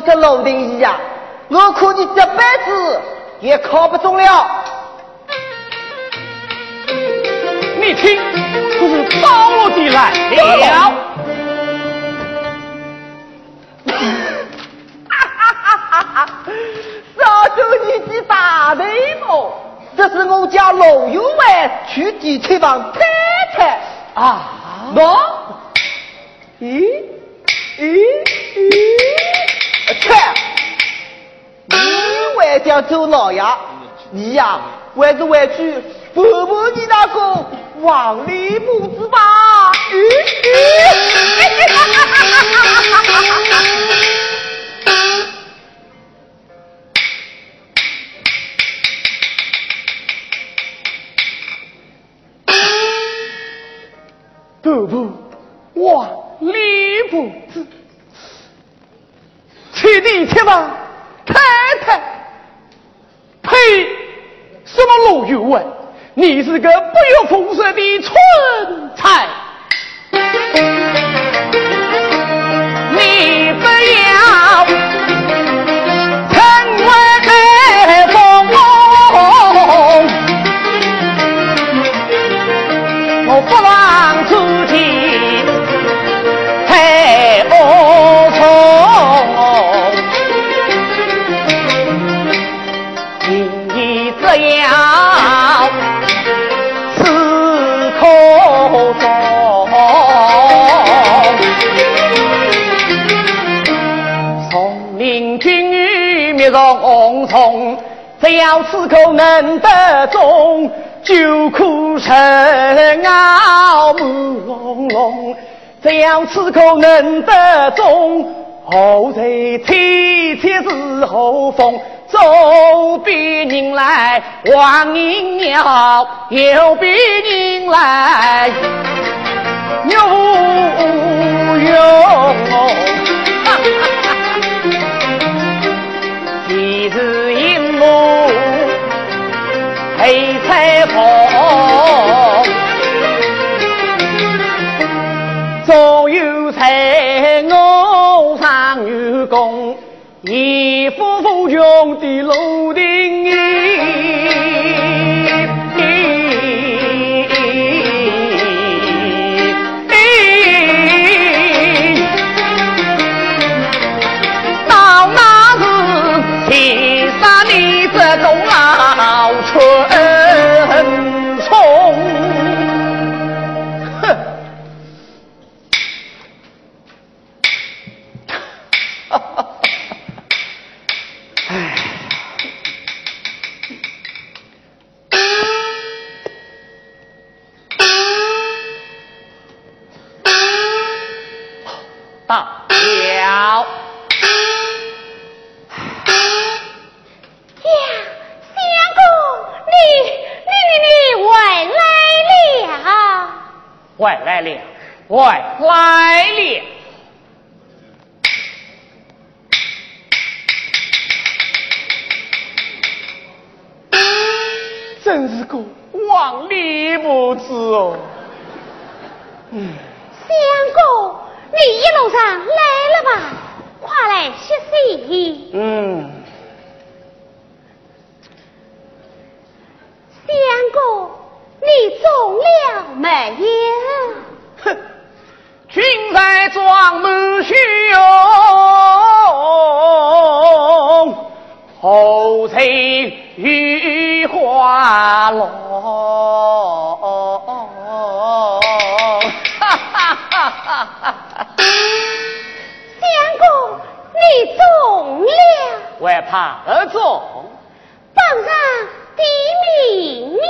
我这老定一呀，我看你这辈子也考不中了。你听，这是包罗的来了。哈哈哈哈哈！少主你的大内幕，这是我家老员外去地产房太太啊！喏，咦咦咦！切，你还想走老爷？你呀，还是回去婆婆你那个黄脸婆子吧？咦咦！哈哈哈哈哈哈！婆婆，哇，李婆子，吧，太太，呸，什么老油啊？你是个不有风色的蠢材，只要此口能得中，就可神傲目隆隆。只要此口能得中，后在天天是后风。左边人来望银鸟，右边人来牛用。黑彩凤，左有才我上有功，一夫夫穷的楼顶。是哦，嗯，相公，你一路上来了吧？快来歇息。嗯，相公，你中了没有？哼，君在装木秀，后贼！雨花落，相公你中了，还怕儿中，榜上的名了，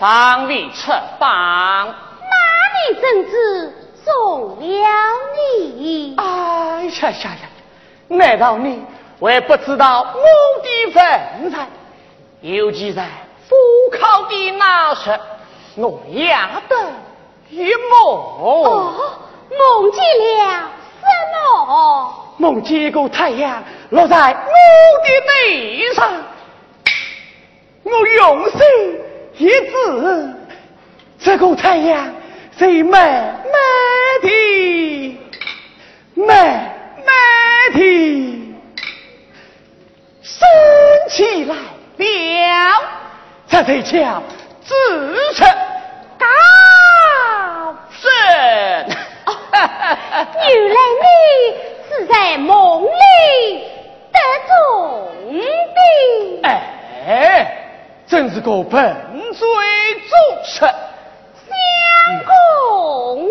尚未出榜，哪里真知中了。你？哎呀呀呀，难道你还不知道我的份上？尤其在赴考的那时，我压得一梦。哦，梦见了什么？梦见一个太阳落在我的脸上。我用手一指，这个太阳是美美的，美美的升起来了，这才叫自成高升。原来你是在梦里得中的。哎，真是个笨嘴拙舌。相公啊！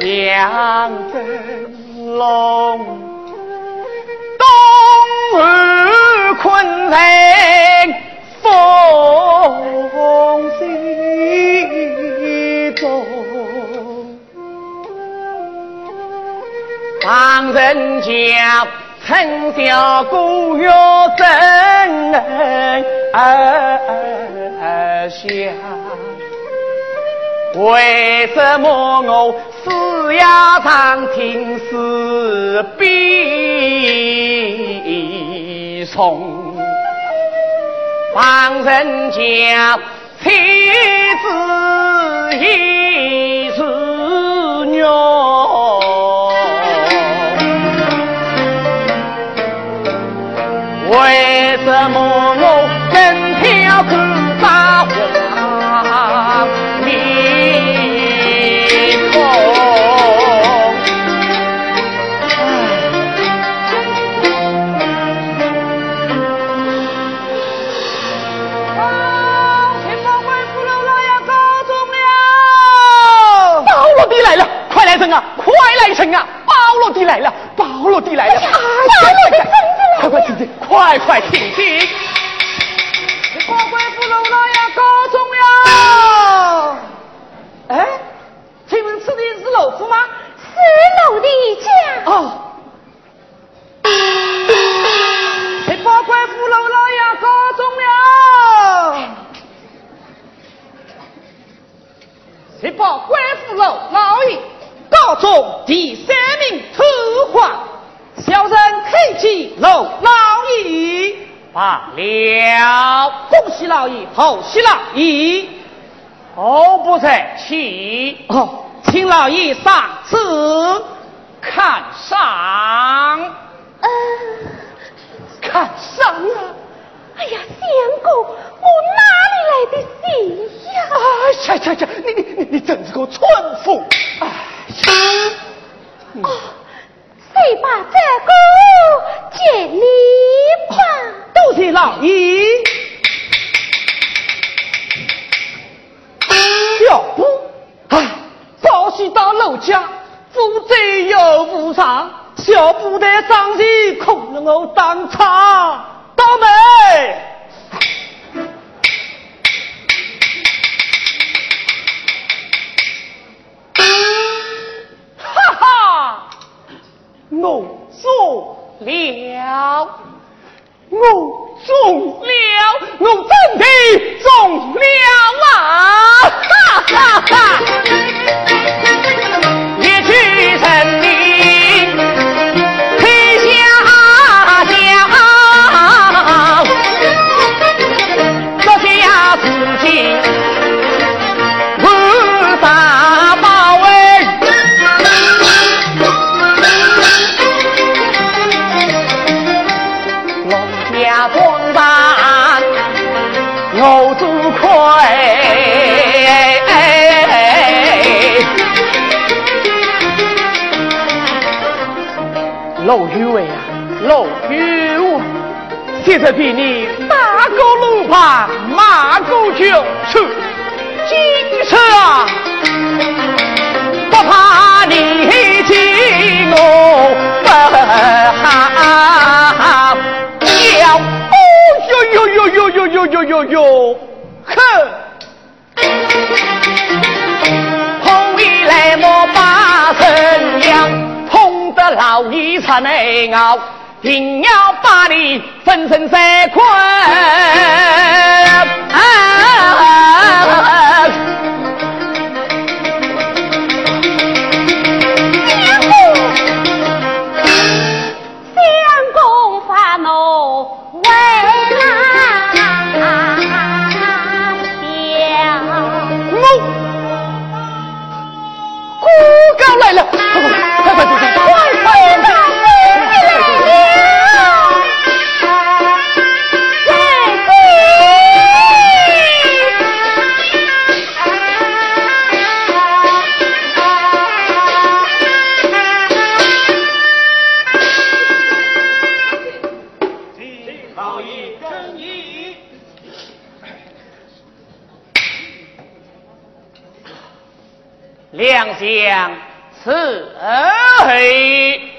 相争龙，东儿困在风心中，旁人讲陈小姑要真想，为什么我四呀常听是悲从？旁人讲妻子已是娘，为什么我啊！快来神啊！保罗的来了！保罗的来了！保罗的快快听听！快快听听！快快扶老老爷告状了！哎，请问此地是老夫吗？是老的家。哦。快快扶老老爷告状了！谁报官府老老爷？告中第三名土皇，小人恳请老老爷罢了。恭喜老爷，好喜老爷。哦，不才起。哦，请老爷上次看上。呃，看上啊！哎呀，相公，我哪里来的信呀？哎呀呀呀！你你你你真是个蠢妇！哎。哦，谁把这个接你老爷。小布，哎，早起到老家，负责又无常，小布的伤心，恐了我当场倒霉。我中了，我中了，我真的中了。啊！哈哈哈！老徐伟啊，老徐，现在比你打个龙牌，马过就去，金车啊，不怕你欺我不好，哦哟哟哟哟哟哟哟哟哟，哼。来莫把手。老一餐内熬定要把你分成三块。将此黑。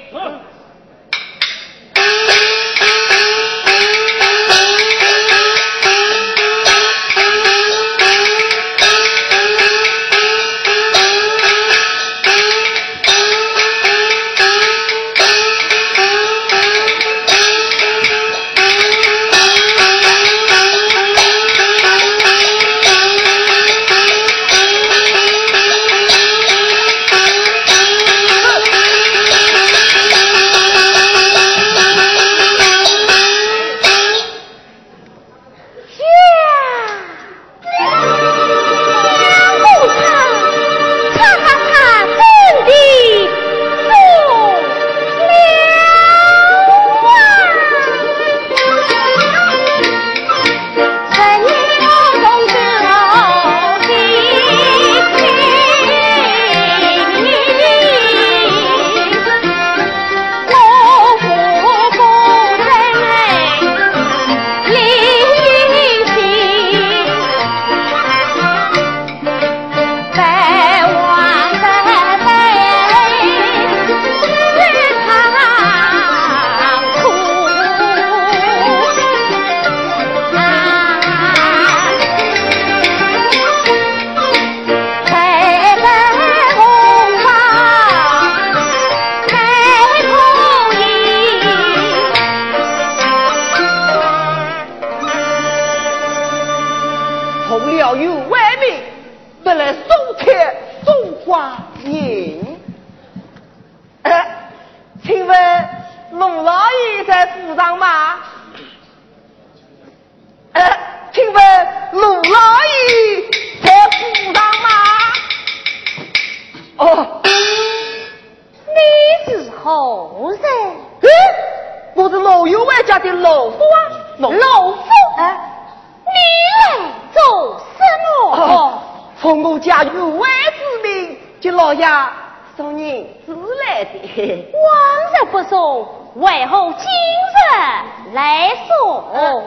往日不送，为何今日来送？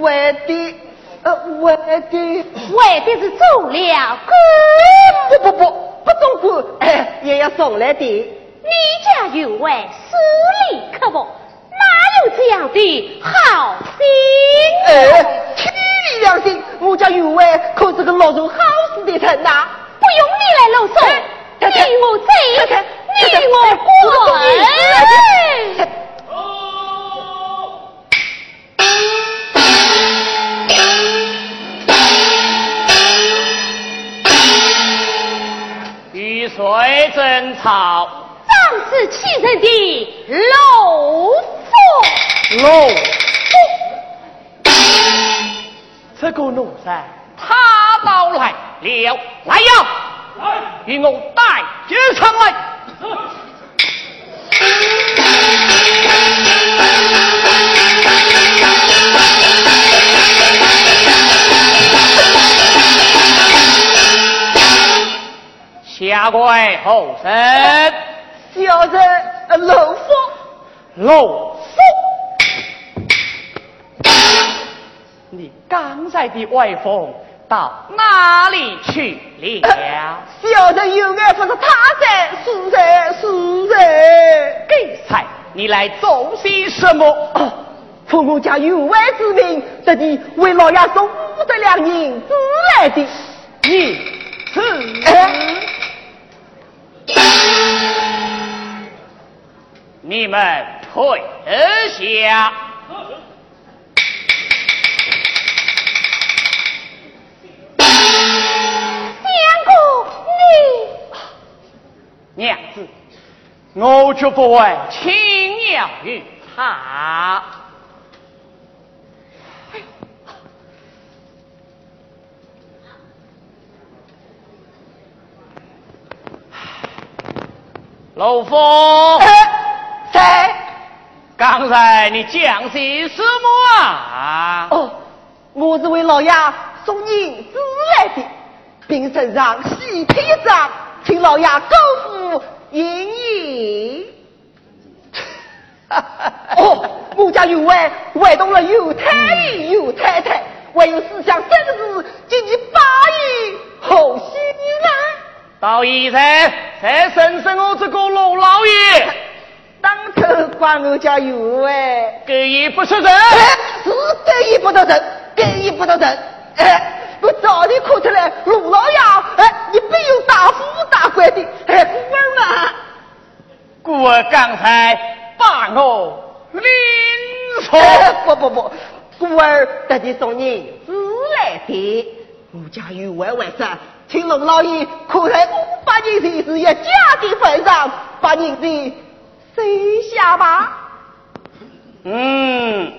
为、呃、的，呃，为的，为的是走了官。不不不，不送官、也要送来的。你家有位私利客不？哪有这样的好心？哎、呃，天良心，我家有位可是个老人好死的人呐、不用你来啰嗦。呃我这。你！与谁争吵？仗势欺人的老夫，老夫，这个奴才他到来了，来呀！来，与我带进舱来。下跪后生，小人老夫，老夫，你刚才的外风。到哪里去了？小的有眼不识泰山，是人是人，给差你来做些什么？父母家有外之命，这地为老爷送五百两银子来的。你，你们退下。娘子，我绝不会轻饶于他。老夫。在。刚才你讲些什么啊？哦，我是为老爷送银子来的，并身上喜帖一张，请老爷高呼银银。哦，我家有位外动了有太医有太太，还有思想三个字，今年八亿好喜来。到现在才审审我这个老老爷，当头管我家有位，狗也不说人，是狗也不得人，狗也不得人。哎，我早点看出来，陆老爷，哎，你没有大富大贵的，哎，孤儿嘛。孤儿刚才把我领错，不不不，孤儿特地送你自来的，我家有位外甥。请陆老爷看在五百年前是一家的份上，把你的收下吧。嗯，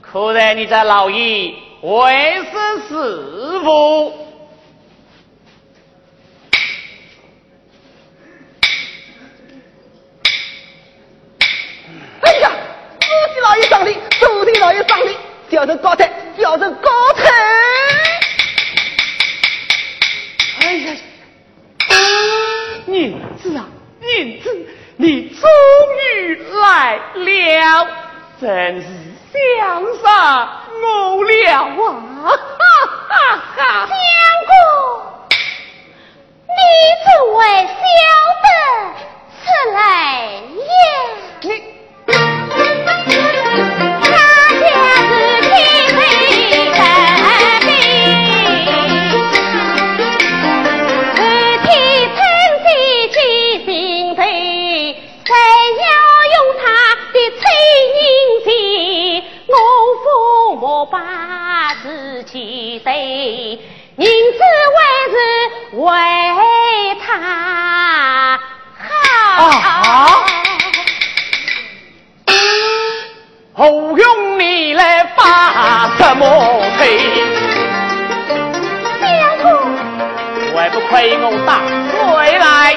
看来你这老爷为是师傅。哎呀，自己老爷上礼，周天老爷上礼，叫成高抬，叫成高抬。哎呀，娘子啊，娘子，你终于来了，真是相杀我了啊！哈哈哈！相公，你怎会晓得此来呀？自己对，银子还是为他好。何用你来发什么配？相公，还不亏我打回来？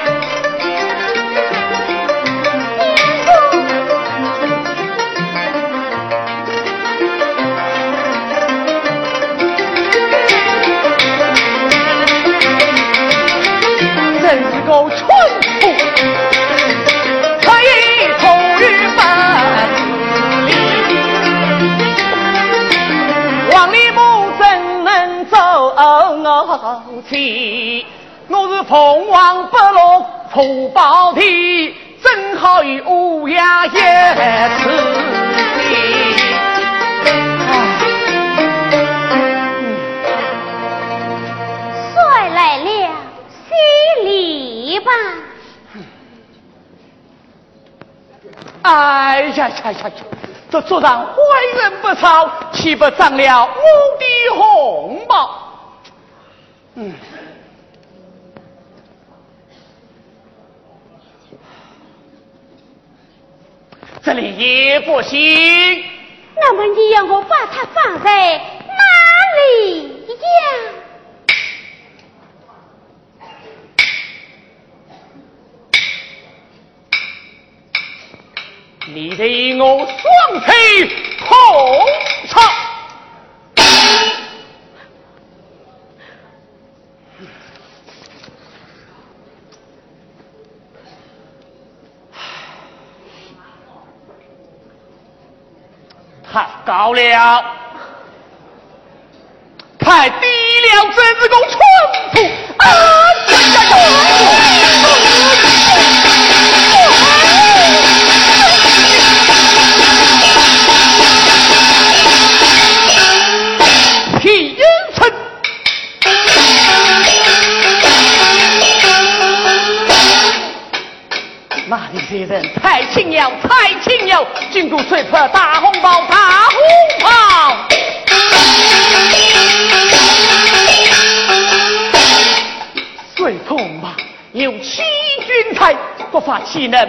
我去？我是凤凰不落福宝地，正好与乌鸦一次。吧！哎呀呀呀！这桌上坏人不少，岂不长了我的红包？这里也不行。那么你要我把它放在哪里呀？你得我双腿同操，到了，太低了，真是个蠢妇啊！岂能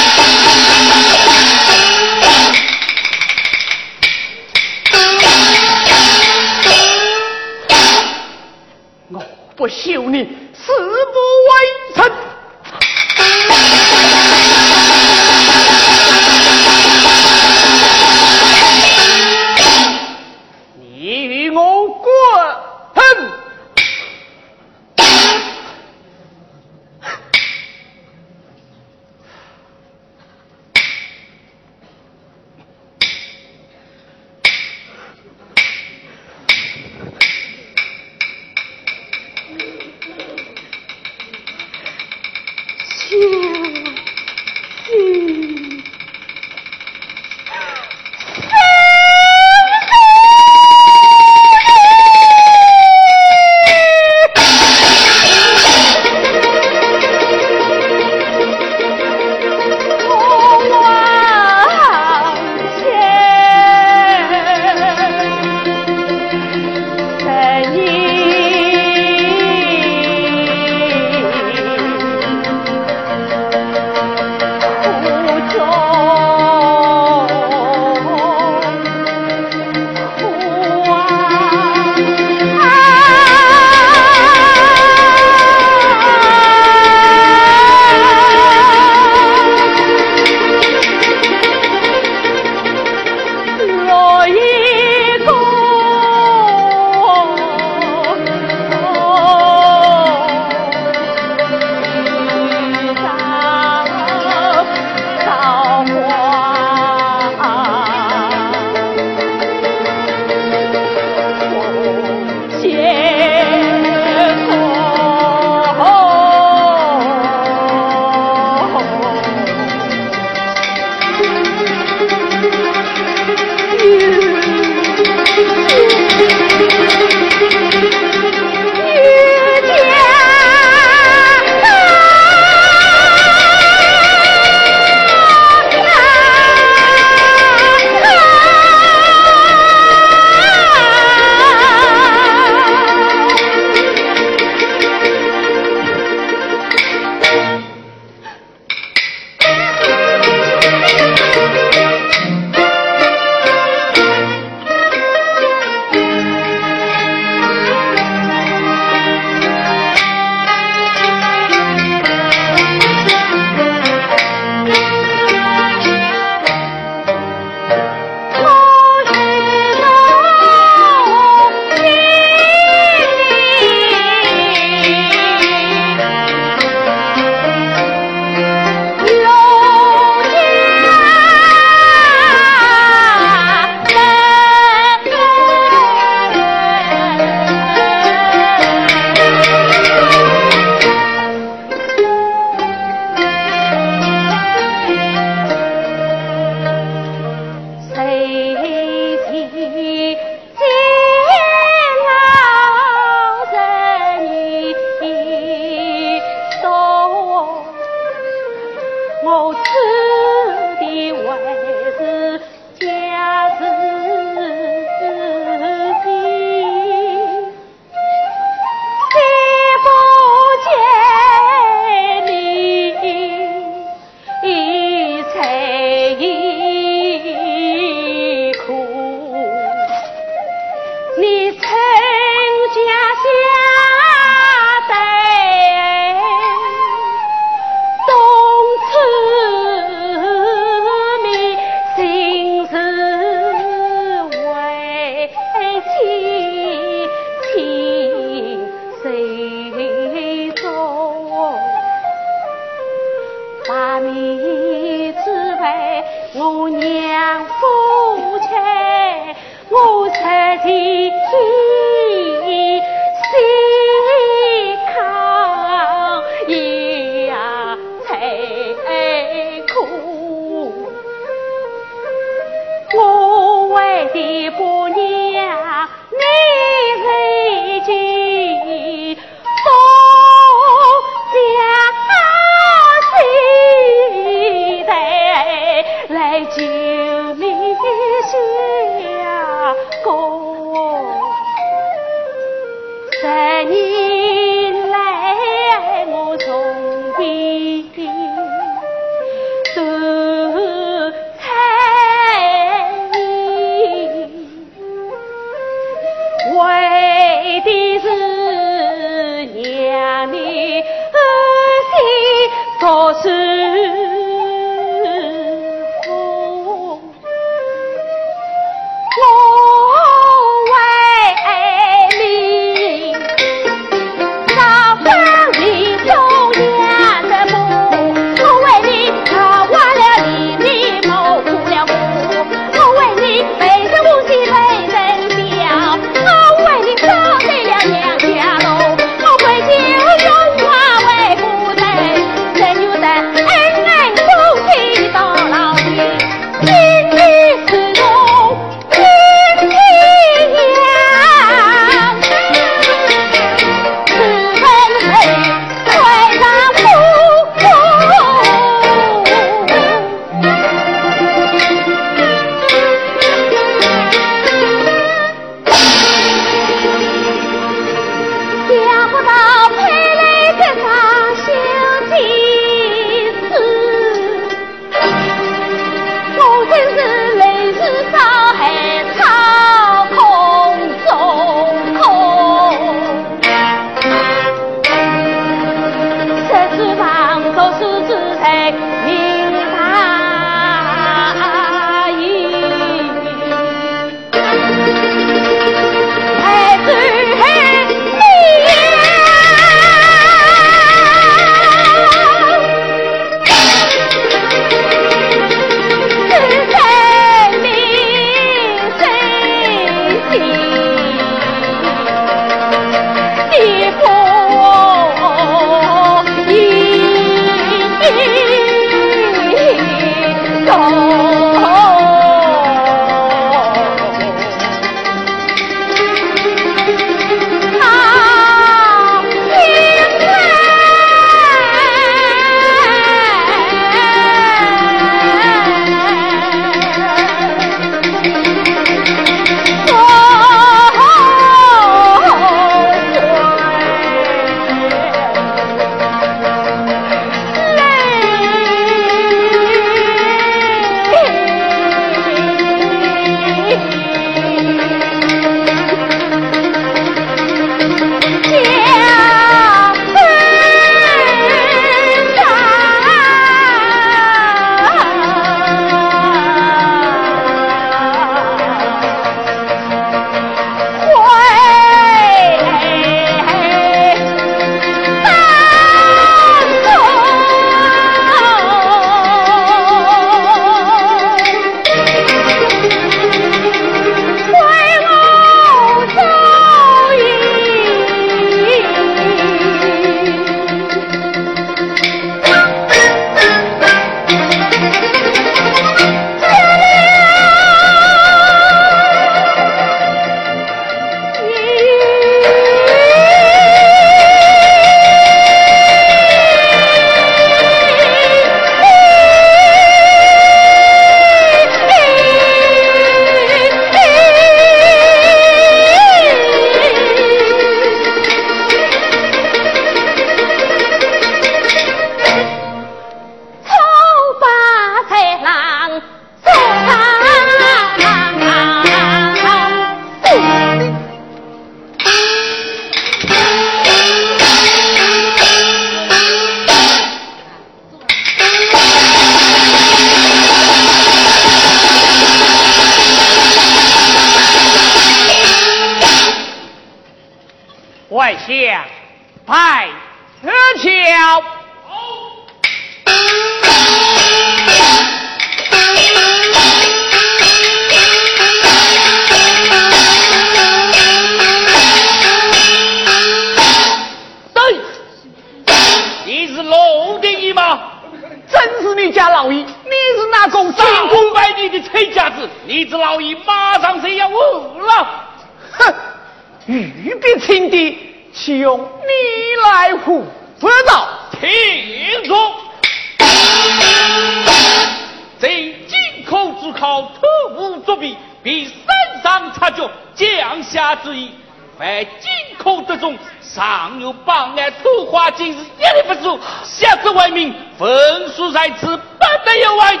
察觉就降下之意，凡进口之中尚有榜眼土花金子一律不收，下至为民，焚书在此，不得有违。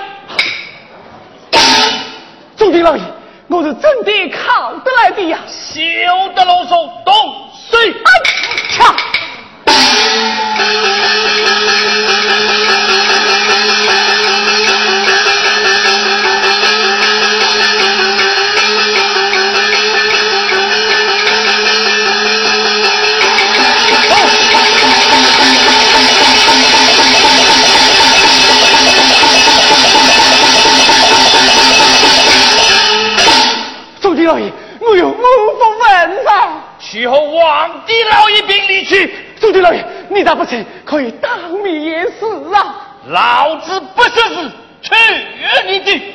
朱棣老爷，我是真的考得来的呀！休得啰嗦，动水！啊啊老爷兵离去，朱棣老爷，你咋不去？可以当面言死啊！老子不识字，去你的！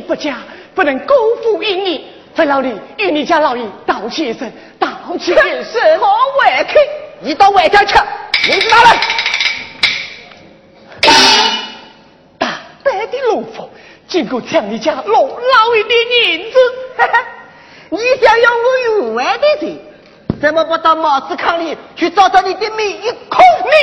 不佳，不能辜负于你，费老李与你家老爷道歉一声，道歉一声。我外客，你到外家去，名字拿来。大胆的懦夫，竟敢抢你家老老爷的银子！你想要我有外的罪，怎么不到帽子坑里去找找你的命一孔老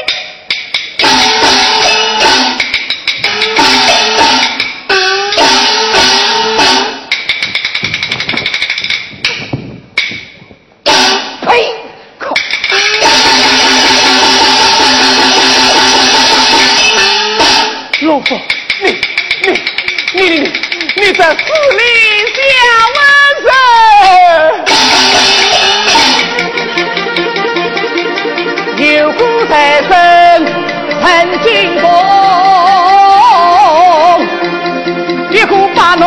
你你你你你在寺里下万生，有苦在身曾经过，一苦把侬